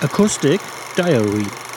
Acoustic Diary.